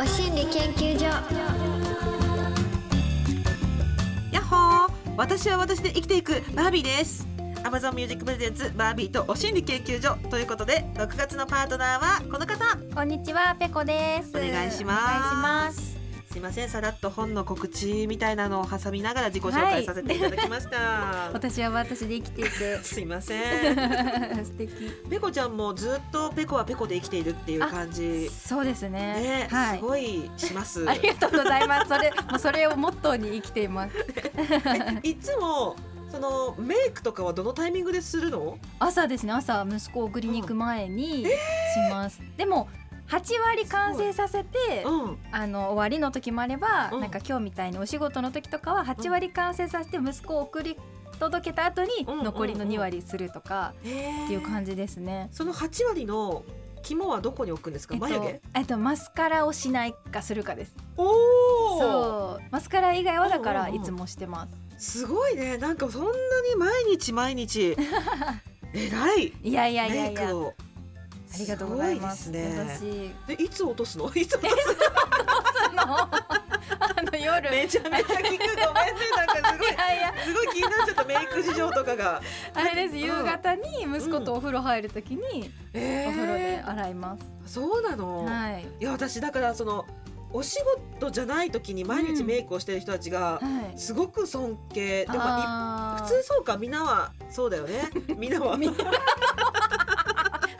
お心理研究所。やっほー。私は私で生きていくバービーです。Amazon Music Presents バービーとお心理研究所。ということで6月のパートナーはこの方。こんにちは、ペコです。お願いしますす。すいませんさらっと本の告知みたいなのを挟みながら自己紹介させていただきました、私は私で生きていて すいません 素敵。ペコちゃんもずっとペコはペコで生きているっていう感じそうですね。ね、はい。すごいしますありがとうございます。それ もうそれをモットーに生きています。いつもそのメイクとかはどのタイミングでするの？朝ですね。朝息子を送りに行く前にします。でも8割完成させて、うん。あの終わりの時もあれば、うん。なんか今日みたいにお仕事の時とかは8割完成させて息子を送り届けた後にうん残りの2割するとかっっていう感じですね。その8割の肝はどこに置くんですか、えっと眉毛？えっとマスカラをしないかするかです。おおそう。マスカラ以外はだからうんうんうん。いつもしてます。すごいね。なんかそんなに毎日毎日 偉い。いやいやいやいや。ありがとうございます。すごいですね。私で いつ落とすの？いつ落とあの？あの夜。すめちゃめちゃ聞くごめんね。なんかすごいすごい気になっちゃった。メイク事情とかが。あれです。うん。夕方に息子とお風呂入るときにえお風呂で洗います。そうなの、はい。いや私だからそのお仕事じゃない時に毎日メイクをしてる人たちがはい。すごく尊敬、でもいあー。普通そうかみんなはそうだよね。みんなは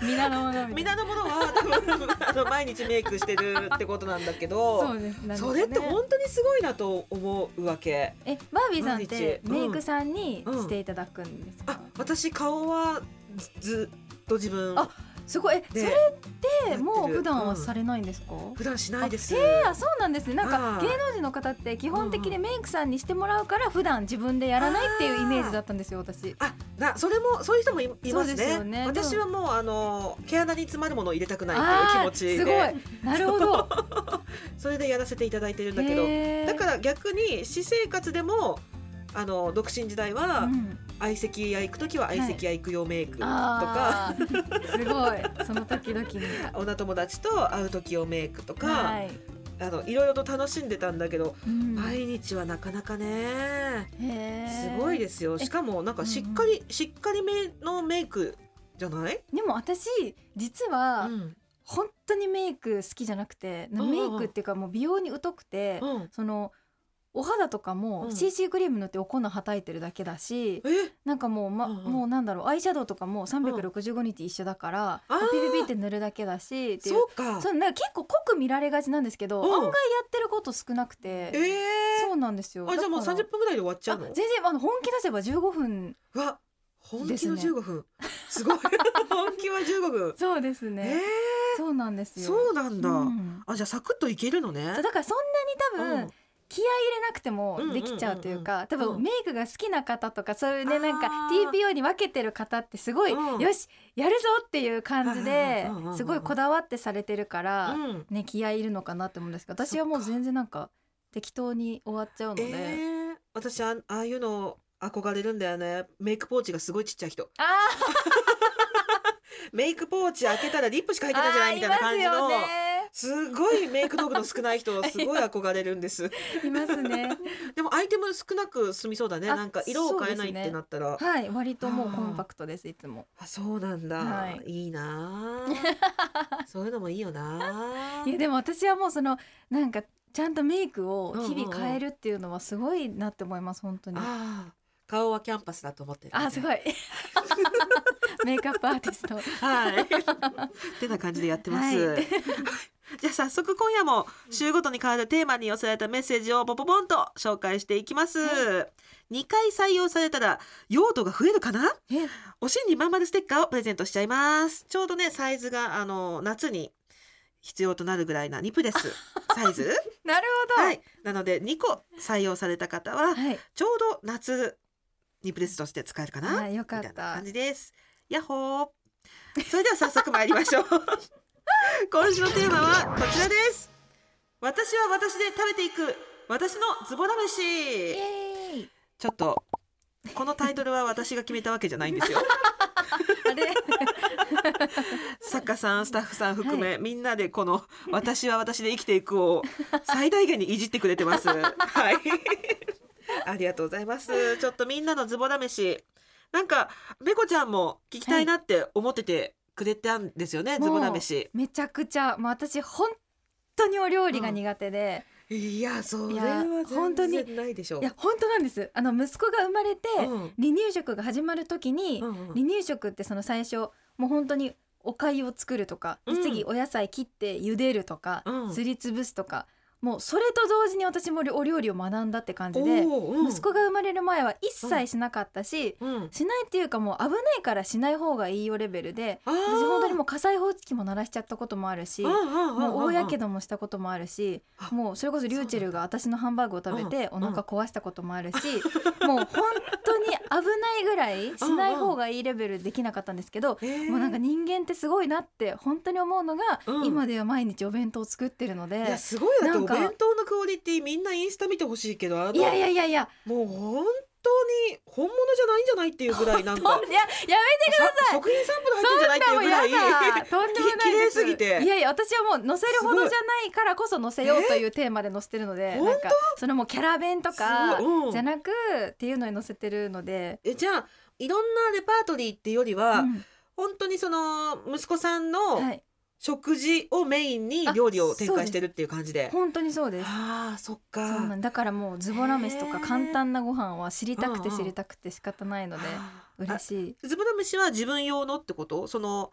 皆のもの皆のものは多分あの毎日メイクしてるってことなんだけどそうです。なんですそれって本当にすごいなと思うわけ。えバービーさんってメイクさんにしていただくんですか？あ。私顔はずっと自分。あすごい。えそでれってもう普段はされれないんですか？普段しないです。えー、あそうなんですね。なんかはい。芸能人の方って基本的にメイクさんにしてもらうから普段自分でやらないっていうイメージだったんですよ私。あなそれもそういう人もいいますね。よね。私はもうあの毛穴に詰まるものを入れたくないっていう気持ちで。すごい。なるほど。それでやらせていただいてるんだけど。だから逆に私生活でもあの独身時代は、うん。相席屋行く時は相席屋行く用メイクとか、すごい。その時々に。女友達と会う時用メイクとか、はい、あのいろいろと楽しんでたんだけど、うん。毎日はなかなかねすごいですよ。えしかもなんかしっかり、しっかりめのメイクじゃない、でも私実はうん。本当にメイク好きじゃなくてうんメイクっていうかもう美容に疎くてうん、そのお肌とかうもん CC クリーム塗ってお粉はたいてるだけだしえ？なんかもう、まもうなんだろうアイシャドウとかも365日一緒だから、ピピピって塗るだけだしっていうそうか。そうなんか結構濃く見られがちなんですけど、うん。案外やってること少なくて、えそうなんですよ。ー、あじゃあもうだから30分ぐらいで終わっちゃうの？あ全然あの本気出せば15分。わ本気のですね。15分。すごい。本気は15分。そうですえね、そうなんですー、よ。そうなんだ、うん。あじゃあサクッといけるのね。だからそんなに多分、うん気合い入れなくてもできちゃうというか、多分メイクが好きな方とかそういうねなんか TPO に分けてる方ってすごい、うん。よしやるぞっていう感じですごいこだわってされてるから、うん。ね気合いいるのかなって思うんですけど私はもう全然なんか適当に終わっちゃうので、えー、私あああいうの憧れるんだよね。メイクポーチがすごいちっちゃい人。あ メイクポーチ開けたらリップしかー入ってないんじゃないみたいな感じのすごいメイク道具の少ない人 すごい憧れるんです。いますね。でもアイテム少なく済みそうだね。あなんか色を変えないってなったら、はい割ともうコンパクトですいつも。あそうなんだ、はい。い、いな。あ そういうのもいいよな。あいやでも私はもうそのなんかちゃんとメイクを日々変えるっていうのはすごいなって思います本当に。ああ顔はキャンパスだと思ってる、あすごい。メイクアップアーティスト。はい。ってな感じでやってます。はいじゃあ早速今夜も週ごとに変わるテーマに寄せられたメッセージをポポポンと紹介していきます。2回採用されたら用途が増えるかな？えおしんにまんまるステッカーをプレゼントしちゃいます。ちょうどねサイズがあの夏に必要となるぐらいなニプレス サイズなるほどはいなので2個採用された方ははいちょうど夏ニプレスとして使えるかな？あよかったみたいな感じです。やっほー。それでは早速参りましょう。今週のテーマはこちらです。私は私で食べていく私のズボライ飯。ちょっとこのタイトルは私が決めたわけじゃないんですよ。あれ？作家さんスタッフさん含め、みんなでこの「私は私で生きていく」を最大限にいじってくれてます。はいありがとうございます。ちょっとみんなのズボ試しなんかめこちゃんも聞きたいなって思っててくれたんですよね、ズボ試し。めちゃくちゃ、まあ、私本当にお料理が苦手で、いやそれいやは本当にないでしょいや本当なんです。あの息子が生まれて、うん。離乳食が始まる時に、うんうん離乳食ってその最初もう本当にお粥を作るとか、でうん。次お野菜切って茹でるとか、うん。すりつぶすとかもうそれと同時に私もお料理を学んだって感じで、うん。息子が生まれる前は一切しなかったし、うん。しないっていうかもう危ないからしない方がいいよレベルで私本当にもう火災報知器も鳴らしちゃったこともあるし、もう大やけどもしたこともあるし、あもうそれこそリューチェルが私のハンバーグを食べてうんお腹壊したこともあるし、もう本当に危ないぐらいしない方がいいレベルできなかったんですけど、もうなんか人間ってすごいなって本当に思うのが、うん。今では毎日お弁当を作ってるのでいやすごいなんかお弁当のクオリティみんなインスタ見てほしいけどあのいやいやいやいや。もう本当に本物じゃないんじゃないっていうぐらい なんかいややめてさ食品サンプル入ってんじゃないっていうぐらいそんなもんやだ。とんでもないですき綺麗すぎて。いやいや私はもう載せるほどじゃないからこそ載せようというテーマで載せてるので、えなんかそれもキャラ弁とかじゃなくっていうのに載せてるので、えじゃあいろんなレパートリーっていうよりは、うん。本当にその息子さんのはい、食事をメインにあ料理を展開してるっていう感じで。本当にそうです。ああそっか。だからもうズボラ飯とか簡単なご飯は知りたくて知りたくて仕方ないのであ嬉しい。ズボラ飯は自分用のってこと？その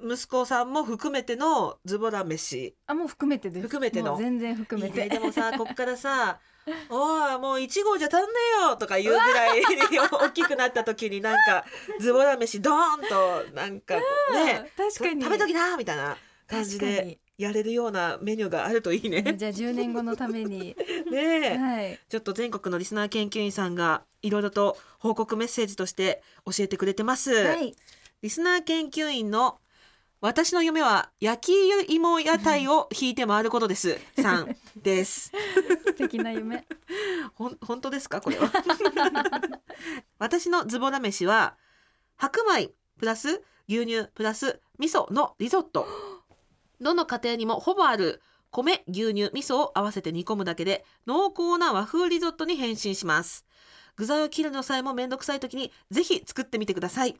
息子さんも含めてのズボラ飯あもう含めてです。含めての全然含めて。でもさ こっからさ「おいもう1号じゃ足んねえよ」とか言うぐらい大きくなった時になんか ズボラ飯ドーンとなんかね確かに。食べときなみたいな感じでやれるようなメニューがあるといいね。じゃあ10年後のために。ねえはい。ちょっと全国のリスナー研究員さんがいろいろと報告メッセージとして教えてくれてます。はい。リスナー研究員の私の夢は焼き芋屋台を引いて回ることです。さんです。素敵な夢。ほん本当ですかこれは？私のズボラ飯は白米プラス牛乳プラス味噌のリゾット。どの家庭にもほぼある米牛乳味噌を合わせて煮込むだけで濃厚な和風リゾットに変身します。具材を切るのさえもめんどくさい時にぜひ作ってみてください。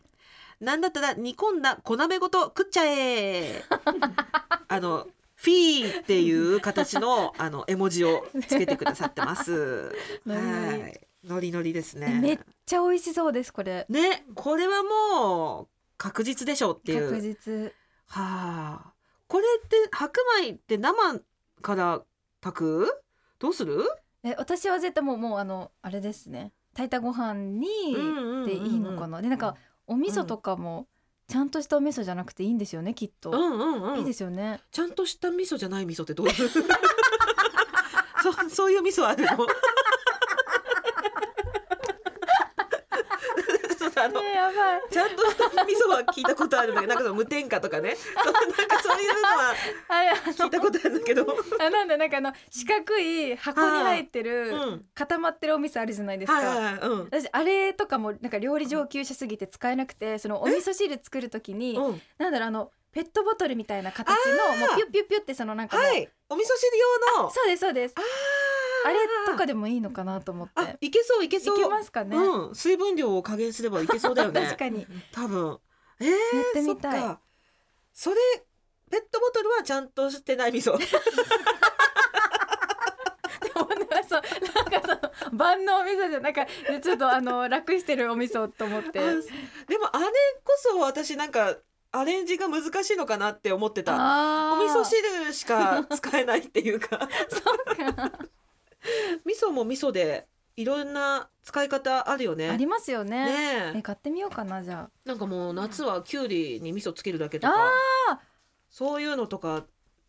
なんだったら煮込んだ小鍋ごと食っちゃえ あのフィーっていう形のあの絵文字をつけてくださってます。はい、ノリノリですめっね。ちゃ美味しそうですこれ。ね、これはもう確実でしょうっていう。確実。はあ、これって白米って生から炊く？どうする？え私は絶対もうもうあのあれですね。炊いたご飯にでいいのかな。でなんかお味噌とかもちゃんとしたお味噌じゃなくていいんですよねきっと。うんうんうん。いいですよね。ちゃんとした味噌じゃない味噌ってどういう？そそういう味噌あるの？そうあのねやばい。ちゃんと味噌は聞いたことあるんだけど、なんかその無添加とかね、そうなんかそういうのは聞いたことあるんだけど、のあなんだなんかあの四角い箱に入ってうるん、固まってるお味噌あるじゃないですか。はいはいはい、うん、私あれとかもなんか料理上級者すぎて使えなくてそのお味噌汁作る時にうん、なんだろうあのペットボトルみたいな形のもうピュッピュッピュッってそのなんかはい、お味噌汁用の、そうですそうですあれとかでもいいのかなと思って。あ、いけそういけいそう、けますかね、うん、水分量を加減すればいけそうだよね。確かに。多分、えー、やってみたい。それペットボトルはちゃんとしてない味噌。そうなんかその万能味噌じゃなんかちょっとあの楽してるお味噌と思って。あでもあれこそ私なんかアレンジが難しいのかなって思ってた。お味噌汁しか使えないっていうか。そうか 味噌も味噌でいろんな使い方あるよね。ありますよね。ねえ。え買ってみようかなじゃなんかもう夏はきゅうりに味噌つけるだけとあか。あそういうのとか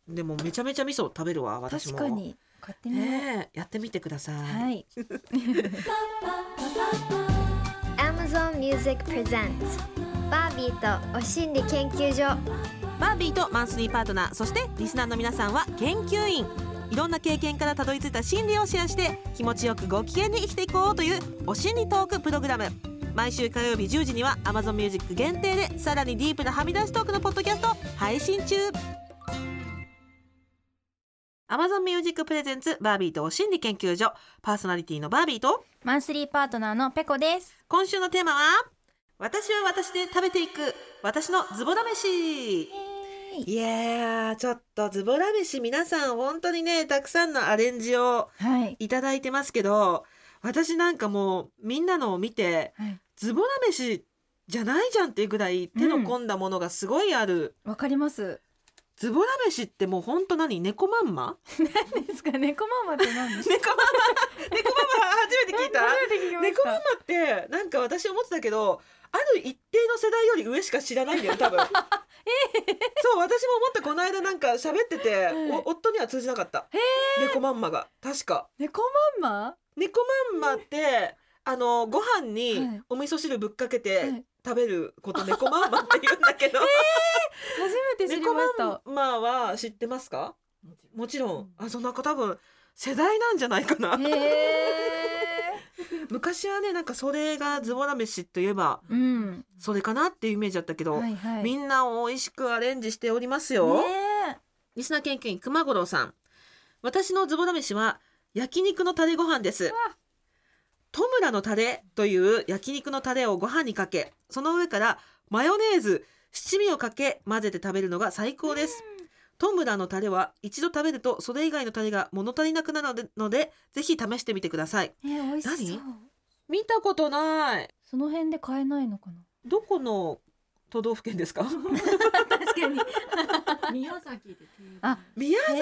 でもめちゃめちゃ味噌食べるわー私も。確かに。買ってみよう、ねえやってみてください。はい。Amazon Music Presents バービーとお心理研究所。バービーとマンスリーパートナーそしてリスナーの皆さんは研究員いろんな経験からたどり着いた心理をシェアして気持ちよくご機嫌に生きていこうというお心理トークプログラム。毎週火曜日10時には Amazon Music 限定でさらにディープなはみ出しトークのポッドキャストを配信中。Amazon Music プレゼンツバービーと心理研究所。パーソナリティのバービーとマンスリーパートナーのペコです。今週のテーマは私は私で食べていく私のズボラ飯い。やーちょっとズボラ飯皆さん本当にねたくさんのアレンジをはい。いただいてますけど私なんかもうみんなのを見てはい。ズボラ飯じゃないじゃんっていうぐらい手の込んだものがすごいある、わかります。ズボラ飯ってもう本当何？猫まんま？何ですか？猫ママって何？ですか猫まんま？猫まんま初めて聞いた？猫まんまたってなんか私思ってたけどある一定の世代より上しか知らないんだよ多分そう私も思ったこの間なんか喋ってて、はいお夫には通じなかった。猫まんまが。確か。猫ママ猫まんまってあのご飯はにい。お味噌汁ぶっかけはてい。食べること猫まんまって言うんだけど、初めて知り猫ました。まんまは知ってますか？もちろん。あそんなんか多分世代なんじゃないかな。へ 昔はねなんかそれがズボラ飯といえばーうん。それかなっていうイメージだったけど、はいはい。みんな美味しくアレンジしておりますよ、ねリスナー研究員熊五郎さん。私のズボラ飯は焼肉のタレご飯です。トムラのタレという焼肉のタレをご飯にかけその上からマヨネーズ七味をかけ混ぜて食べるのが最高ですトムラのタレは一度食べるとそれ以外のタレが物足りなくなるのでのでぜひ試してみてください。えー美味しそう。何？見たことない。その辺で買えないのかな？どこの都道府県ですか？確かに。宮崎で定あ宮崎。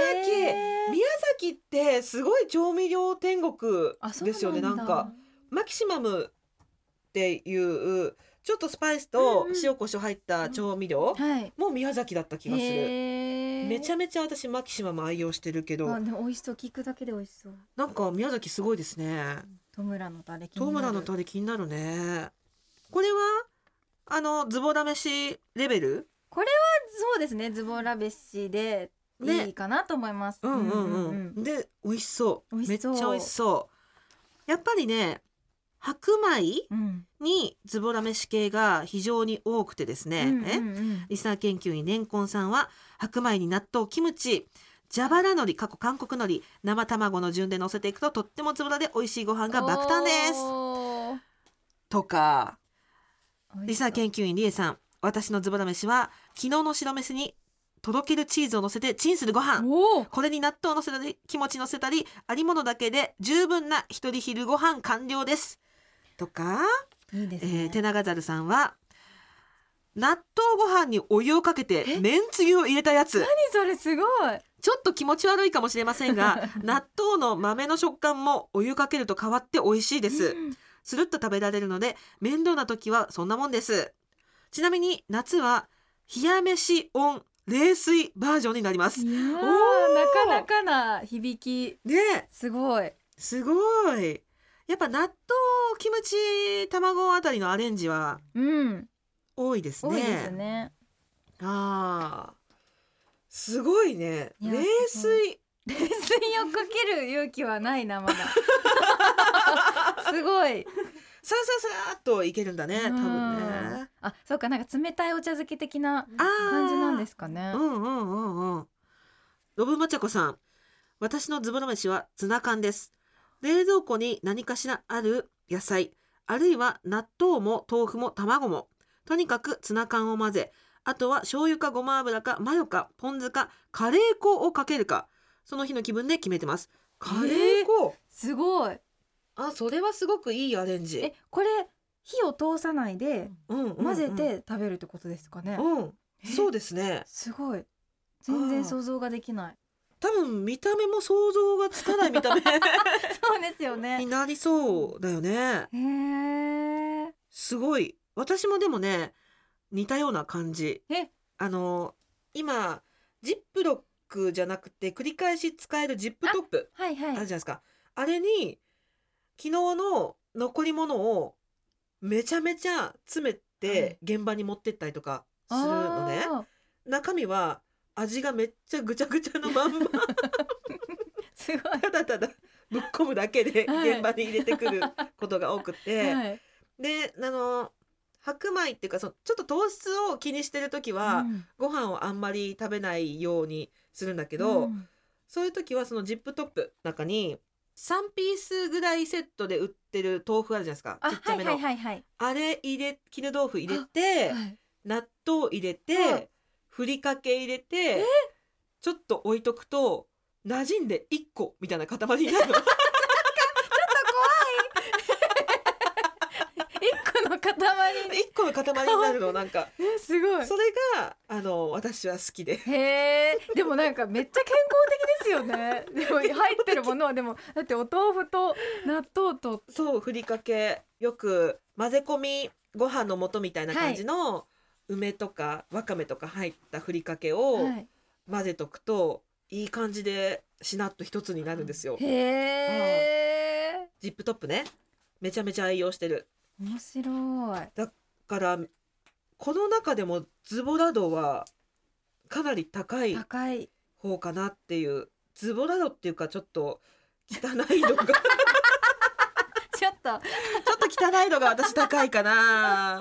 宮崎ってすごい調味料天国あそうですよねなんか。マキシマムっていうちょっとスパイスと塩コショウ入った調味料はい。もう宮崎だった気がする。へー。めちゃめちゃ私マキシマム愛用してるけどあでも美味しそう。聞くだけで美味しそう。なんか宮崎すごいですね。トムラのタレ気になる。ラのタレ気になるね。これはあのズボラ飯レベル？そうですね。ズボラ飯でね。いいかなと思います、うんうんうん、うん。で美味しそう。美味しそう。めっちゃ美味しそう。やっぱりね白米うん。にズボラ飯系が非常に多くてですね、うんえうんうん。リスナー研究員レンコンさんは白米に納豆キムチ蛇腹海苔過去韓国海苔生卵の順で乗せていくととってもズボラで美味しいご飯が爆誕です。とかリスナー研究員リエさん私のズボラ飯は昨日の白飯にとろけるチーズを乗せてチンするご飯。これに納豆を乗せたりキムチ乗せたりありものだけで十分な一人昼ご飯完了ですとかいいですえー、ね、手長猿さんは納豆ご飯にお湯をかけてえ？めんつゆを入れたやつ。何それすごい。ちょっと気持ち悪いかもしれませんが 納豆の豆の食感もお湯かけると変わって美味しいです。うん。スルッと食べられるので面倒な時はそんなもんです。ちなみに夏は冷や飯オン冷水バージョンになります。おー！なかなかな響き。ねすごい。すごいやっぱ納豆キムチ卵あたりのアレンジはうん。多いですね。多いですね。あーすごいね。いや冷水。冷水をかける勇気はないなまだ。すごい。さらさらさらっといけるんだね多分うんね。あそうかなんか冷たいお茶漬け的な感じなんですかね。うんうんうんうん。ロブマチャコさん私のズボラ飯はツナ缶です冷蔵庫に何かしらある野菜あるいは納豆も豆腐も卵もとにかくツナ缶を混ぜあとは醤油かごま油かマヨかポン酢かカレー粉をかけるかその日の気分で決めてます。カレー粉、すごい。あそれはすごくいいアレンジ。えこれ火を通さないでうんうんうん。混ぜて食べるってことですかね、うん。えそうですね。すごい。全然想像ができない多分見た目も想像がつかない見た目 そうですよにねなりそうだよね。へえすごい。私もでもね似たような感じ。え？あの今ジップロックじゃなくて繰り返し使えるジップトップはいはい。あるじゃないですか。あれに昨日の残り物をめちゃめちゃ詰めて現場に持ってったりとかするのね、あー。中身は味がめっちゃぐちゃぐちゃのまんま。すごい。ただただぶっ込むだけではい。現場に入れてくることが多くて、はい。であの白米っていうかそのちょっと糖質を気にしてる時は、うん。ご飯をあんまり食べないようにするんだけど、うん。そういう時はそのジップトップの中に3ピースぐらいセットで売ってる豆腐あるじゃないですか。ちっちゃめの、あれ入れ絹豆腐入れてはい。納豆入れて、はいふりかけ入れてちょっと置いとくと馴染んで1個みたいな塊になるの。一個の塊に1個の塊になるの なんか。えすごい。それがあの私は好きで。へえ。でもなんかめっちゃ健康的ですよね。でも入ってるものはでもだってお豆腐と納豆と。そうふりかけ。よく混ぜ込みご飯の素みたいな感じの、梅とかわかめとか入ったふりかけをはい。混ぜとくと、い、い感じでしなっと一つになるんですよ。へえジップトップね。めちゃめちゃ愛用してる。面白い。だからこの中でもズボラ度はかなり高い方かなっていう。ズボラ度っていうか ちょっと汚い度が。ちょちょっとっと汚い度が私高いかな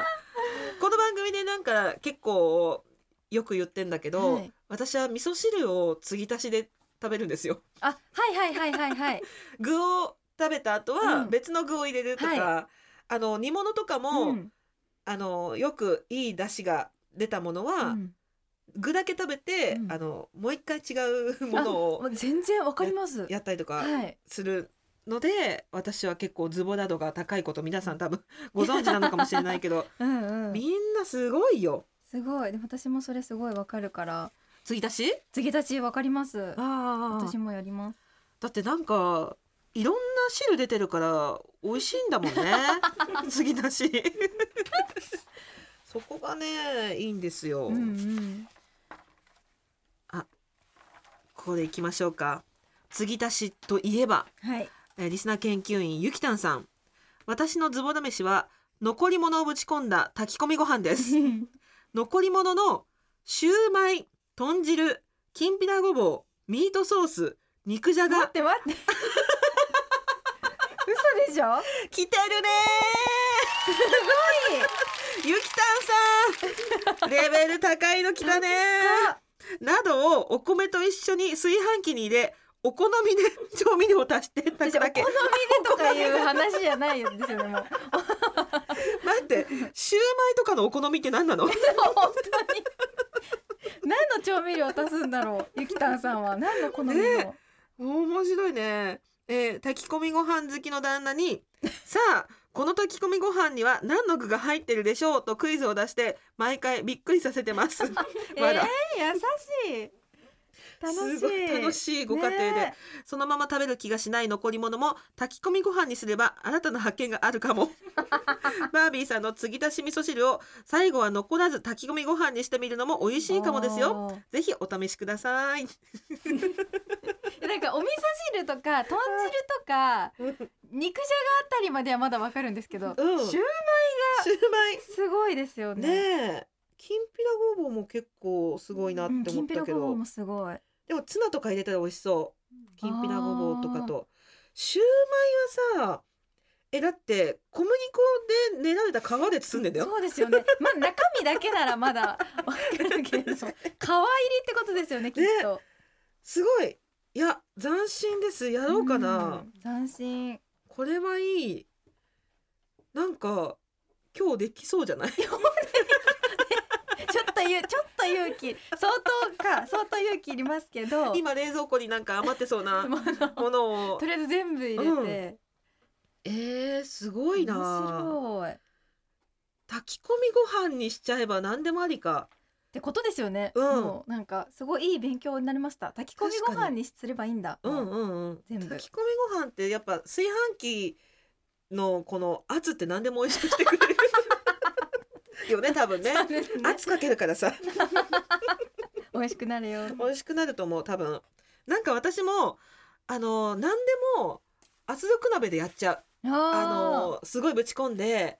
この番組でなんか結構よく言ってんだけど、はい。私は味噌汁を継ぎ足しで食べるんですよ。あはいはいはいはいはい。具を食べた後はうん。別の具を入れるとか、はあの煮物とかも、うん。あのよくいい出汁が出たものは、うん。具だけ食べて、うん。あのもう一回違うものもをう全然わかります。やったりとかはい。するので、私は結構ズボラ度が高いこと皆さん多分ご存知なのかもしれないけど うんうん。みんなすごいよ。すごい。でも私もそれすごいわかるから。継ぎ足し？継ぎ立ちわかります。あ私もやります。だってなんかいろんな汁出てるから美味しいんだもんね。継ぎ足し。そこがねいいんですよ、うんうん。これいきましょうか。継ぎ足しといえばはいえーリスナー研究員ゆきたんさん。私のズボラ飯は残り物をぶち込んだ炊き込みご飯です。残り物のシューマイ豚汁きんぴらごぼうミートソース肉じゃ待っがて待って。嘘でしょ？来てるねー。ゆきたんさん。レベル高いの来たねー。などをお米と一緒に炊飯器に入れお好みで 調味料を足して炊私お好みくだけでとかいう話じゃないんですよねも。う 待ってシューマイとかのお好みって何なの？本当に。何の調味料を足すんだろうゆきたんさんは。何の好みの、ね面白いね、えー炊き込みご飯好きの旦那にさあこの炊き込みご飯には何の具が入ってるでしょうとクイズを出して毎回びっくりさせてます。えー、優しいすごい楽しいご家庭で、ね。そのまま食べる気がしない残り物も炊き込みご飯にすれば新たな発見があるかも。バービーさんの継ぎ足し味噌汁を最後は残らず炊き込みご飯にしてみるのも美味しいかもですよ。ぜひお試しください。なんかお味噌汁とか豚汁とか肉じゃがあたりまではまだわかるんですけど、うん。シューシューマイ。すごいですよね。ねえ。きんぴらごぼうも結構すごいなってうんきんぴ思ったけど、らごぼうもすごいでもツナとか入れたら美味しそう。きんぴらごぼうとかと。シューマイはさえだって小麦粉で練られた皮で包んでんだよ。そうですよね。まあ中身だけならまだ わかるけど。皮入りってことですよねきっと、すごい。いや斬新です。やろうかな、ん。斬新。これはいい。なんか今日できそうじゃない？ちょっとゆ ちょっと勇気相当か相当勇気いりますけど。今冷蔵庫になんか余ってそうな まあものを。とりあえず全部入れて、えー、すごいな。面白い。っ炊き込みご飯にしちゃえば何でもありか。てことですよね、うん。もうなんかすごいいい勉強になりました。炊き込みご飯にすればいいんだ。うんもうんうん。全部。炊き込みご飯ってやっぱ炊飯器のこの圧って何でも美味しくしてくれるよね多分ね。ね。圧かけるからさ。美味しくなるよ。美味しくなると思う多分。なんか私もあの何でも圧力鍋でやっちゃう。ああのすごいぶち込んで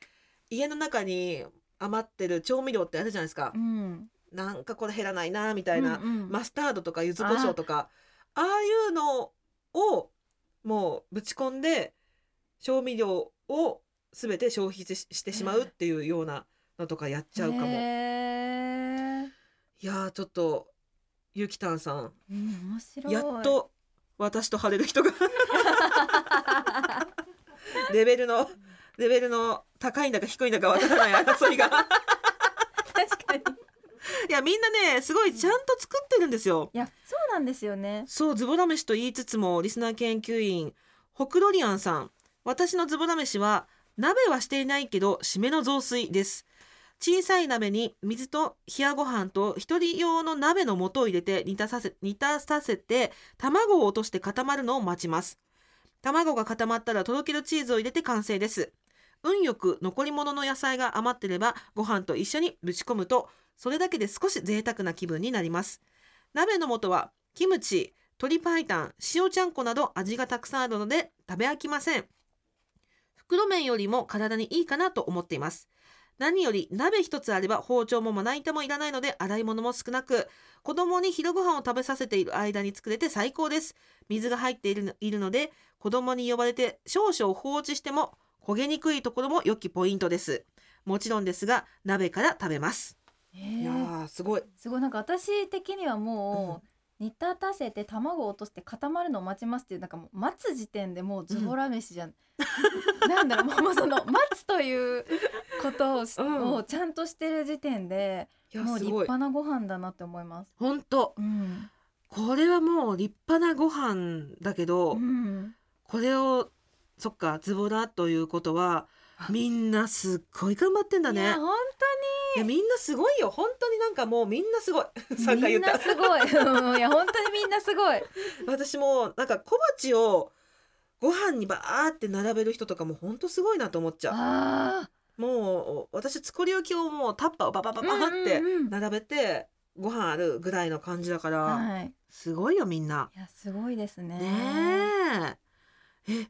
家の中に余ってる調味料ってあるじゃないですか。ー、うん。なんかこれ減らないなみたいな、うんうん。マスタードとか柚子胡椒とか。ああいうのをもうぶち込んで調味料を全て消費ししてしまうっていうようなのとかやっちゃうかも。いやーちょっとゆきたんさん。うん面白い。やっと私と晴れる人が。レベルのレベルの高いんだか低いんだかわからない争いが。確かに。いやみんなねすごいちゃんと作ってるんですよ。いやそうなんですよね。そうズボラ飯と言いつつもリスナー研究員ホクロリアンさん。私のズボラ飯は鍋はしていないけど締めの雑炊です小さい鍋に水と冷やご飯と一人用の鍋の素を入れて煮立たせ煮立たせて卵を落として固まるのを待ちます卵が固まったらとろけるチーズを入れて完成です運よく残り物の野菜が余ってればご飯と一緒にぶち込むとそれだけで少し贅沢な気分になります鍋の素はキムチ、鶏白湯、塩ちゃんこなど味がたくさんあるので食べ飽きません。袋麺よりも体にいいかなと思っています。何より鍋一つあれば包丁もまな板もいらないので洗い物も少なく子供に昼ご飯を食べさせている間に作れて最高です。水が入っているのいるので子供に呼ばれて少々放置しても焦げにくいところも良きポイントです。もちろんですが鍋から食べます。いやへーーすごい。すごい。なんか私的にはもう、煮立たせて卵を落として固まるのを待ちますっていうなんかもう待つ時点でもうズボラ飯じゃん、なんだろうもうその待つということをし、うちゃんとしてる時点でもう立派なご飯だなって思います。本当。うん、これはもう立派なご飯だけど、うん、これをそっかズボラということはあみんなすっごい頑張ってんだね。いや本いやみんなすごいよ。本当になんかもうみんなすごい。当に3回みんな言ったすごい。うんいや本当にみんなすごい。私もなんか小鉢をご飯にバーって並べる人とかも本当すごいなと思っちゃあうもう私作り置きをもうタッパーをバババババってうんうんうん。並べてご飯あるぐらいの感じだから、あはい。すごいよみんな。いやすごいですね。ねえ。え、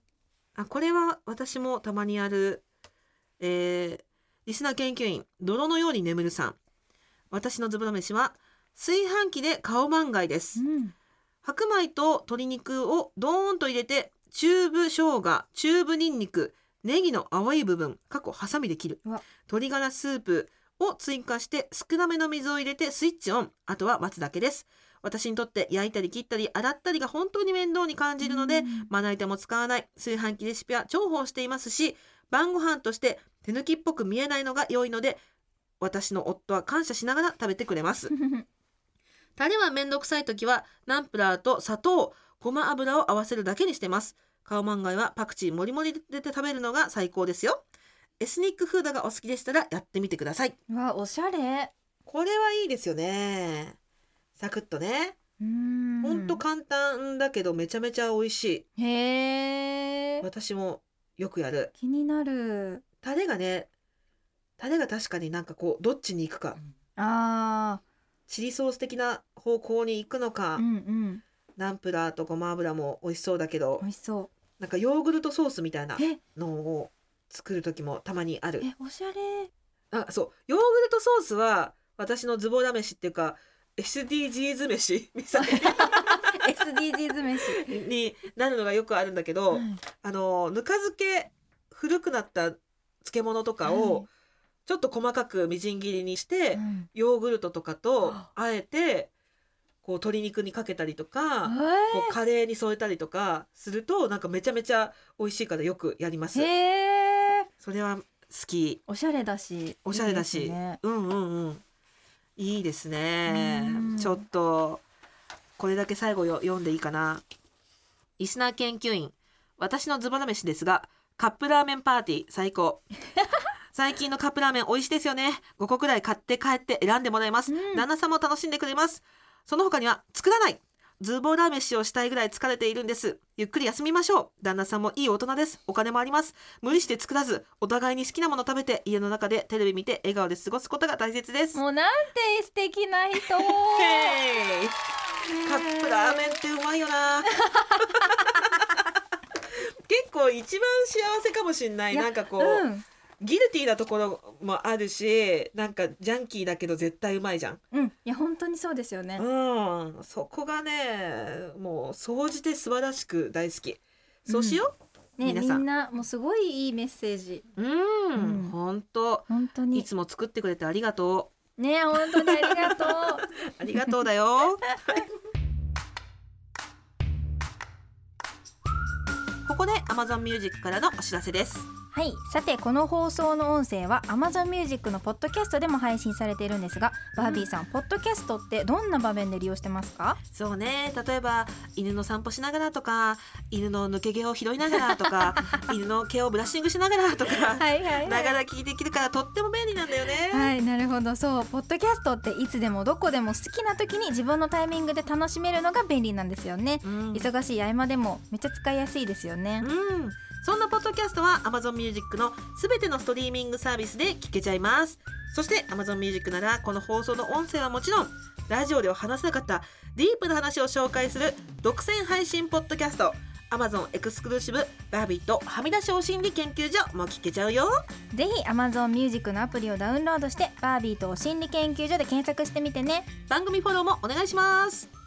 あこれは私もたまにやる、えーリスナー研究員泥のように眠るさん。私のズボラ飯は炊飯器で顔満貝です。うん白米と鶏肉をドーンと入れてチューブ生姜、チューブニンニク、ネギの青い部分、過去ハサミで切る。鶏ガラスープを追加して少なめの水を入れてスイッチオン。あとは待つだけです。私にとって焼いたり切ったり洗ったりが本当に面倒に感じるので、うんまな板も使わない炊飯器レシピは重宝していますし晩ご飯として手抜きっぽく見えないのが良いので私の夫は感謝しながら食べてくれます。タレはめんどくさい時はナンプラーと砂糖ごま油を合わせるだけにしてます。カオマンガイはパクチーもりもりで食べるのが最高ですよ。エスニックフードがお好きでしたらやってみてください。うわおしゃれ。これはいいですよね。サクッとね。うん。ほんと簡単だけどめちゃめちゃ美味しい。へえ私もよくやる。気になるタレがねタレが確かになんかこうどっちに行くか。あチリソース的な方向に行くのか、ーうんうん。ナンプラーとごま油も美味しそうだけど美味しそなんかヨーグルトソースみたいなのを作る時もたまにある。えおしゃれ。あそう。ヨーグルトソースは私のズボラ飯っていうか SDGs 飯？みたい SDGs 飯。になるのがよくあるんだけど、はい。あのぬか漬け古くなった漬物とかをちょっと細かくみじん切りにして、うんヨーグルトとかとああえてこう鶏肉にかけたりとか、こえうカレーに添えたりとかするとなんかめちゃめちゃ美味しいからよくやりますー、。へーそれは好き。おしゃれだしおしゃれだいいし、うんうんうん。いいですねうん。ちょっとこれだけ最後よ読んでいいかな。リスナー研究員、私のズボラ飯ですが、カップラーメンパーティー最高。最近のカップラーメン美味しいですよね。5個くらい買って帰って選んでもらいます。うん旦那さんも楽しんでくれます。その他には作らない。ズボラ飯をしたいぐらい疲れているんです。ゆっくり休みましょう。旦那さんもいい大人です。お金もあります。無理して作らず、お互いに好きなもの食べて、家の中でテレビ見て笑顔で過ごすことが大切です。もうなんて素敵な人 カップラーメンってうまいよな結構一番幸せかもしんない。いやなんかこう、うん。ギルティーなところもあるしなんかジャンキーだけど絶対うまいじゃん。うん。いや本当にそうですよね。うん。そこがねもう総じて素晴らしく大好き。そうしよう、ねみ皆さん。んなもうすごいいいメッセージ。うん。うん。本当。い本当に。つも作ってくれてありがとね本当にありがとうう。ありがとうだよ ここで Amazon Music からのお知らせです。はい。さてこの放送の音声は Amazon Music のポッドキャストでも配信されているんですがバービーさん、ポッドキャストってどんな場面で利用してますか？そうね。例えば犬の散歩しながらとか犬の抜け毛を拾いながらとか 犬の毛をブラッシングしながらとかはいはいながら聞いていけるからとっても便利なんだよね、はいなるほど。そう。ポッドキャストっていつでもどこでも好きな時に自分のタイミングで楽しめるのが便利なんですよね、うん。忙しい合間でもめっちゃ使いやすいですよね、うん、そんなポッドキャストは Amazon Music のすべてのストリーミングサービスで聞けちゃいます。そして Amazon Music ならこの放送の音声はもちろんラジオでは話せなかったディープな話を紹介する独占配信ポッドキャスト Amazon エクスクルーシブバービーとはみ出しお心理研究所も聞けちゃうよ。ぜひ Amazon Music のアプリをダウンロードしてバービーとお心理研究所で検索してみてね。番組フォローもお願いします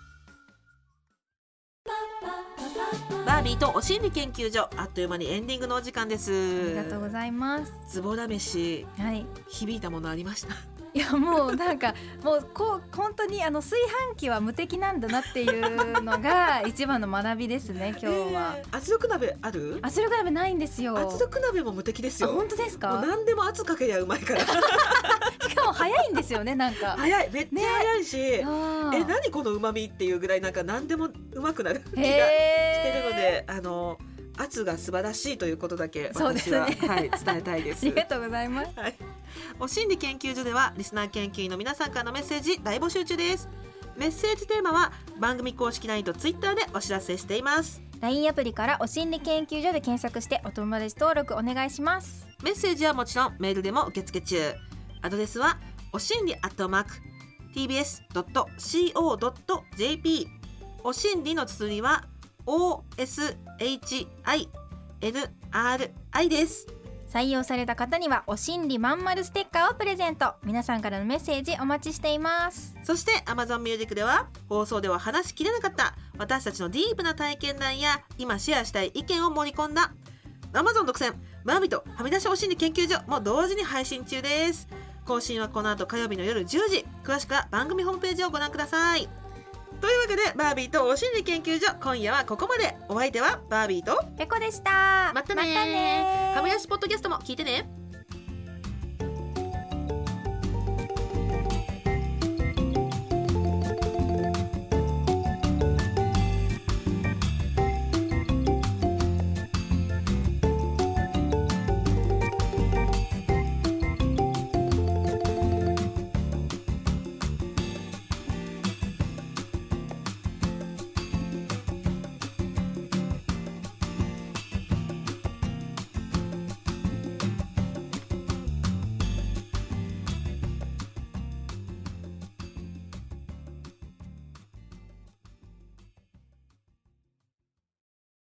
バービーとお心理研究所。あっという間にエンディングのお時間です。ありがとうございます。ズボラ飯。はい。響いたものありました？いやもうなんかもうこう本当にあの炊飯器は無敵なんだなっていうのが一番の学びですね今日は、えー圧力鍋ある？圧力鍋ないんですよ。圧力鍋も無敵ですあよ本当ですか？何でも圧かけりゃうまいから。しかも早いんですよねなんか。早い。めっちゃ早いし、えあー。何この旨味っていうぐらいなんか何でもうまくなる気がしてるのであの圧が素晴らしいということだけ私ね。は、はい、伝えたいであすりがとうございます。はい、お心理研究所ではリスナー研究員の皆さんからのメッセージ大募集中です。メッセージテーマは番組公式 LINE と Twitter でお知らせしています。LINE アプリからお心理研究所で検索してお友達登録お願いします。メッセージはもちろんメールでも受付中。アドレスはおしんりアットマーク tbs.co.jp おしんりの綴りは OSHINRI です。採用された方にはお心理まんまるステッカーをプレゼント。皆さんからのメッセージお待ちしています。そして Amazon Music では放送では話しきれなかった私たちのディープな体験談や今シェアしたい意見を盛り込んだ Amazon 独占マービとはみ出しお心理研究所も同時に配信中です。更新はこの後火曜日の夜10時。詳しくは番組ホームページをご覧くださいというわけでバービーとお心理研究所今夜はここまでお相手はバービーとペコでしたまたねまたねはみ出しポッドキャストも聞いてね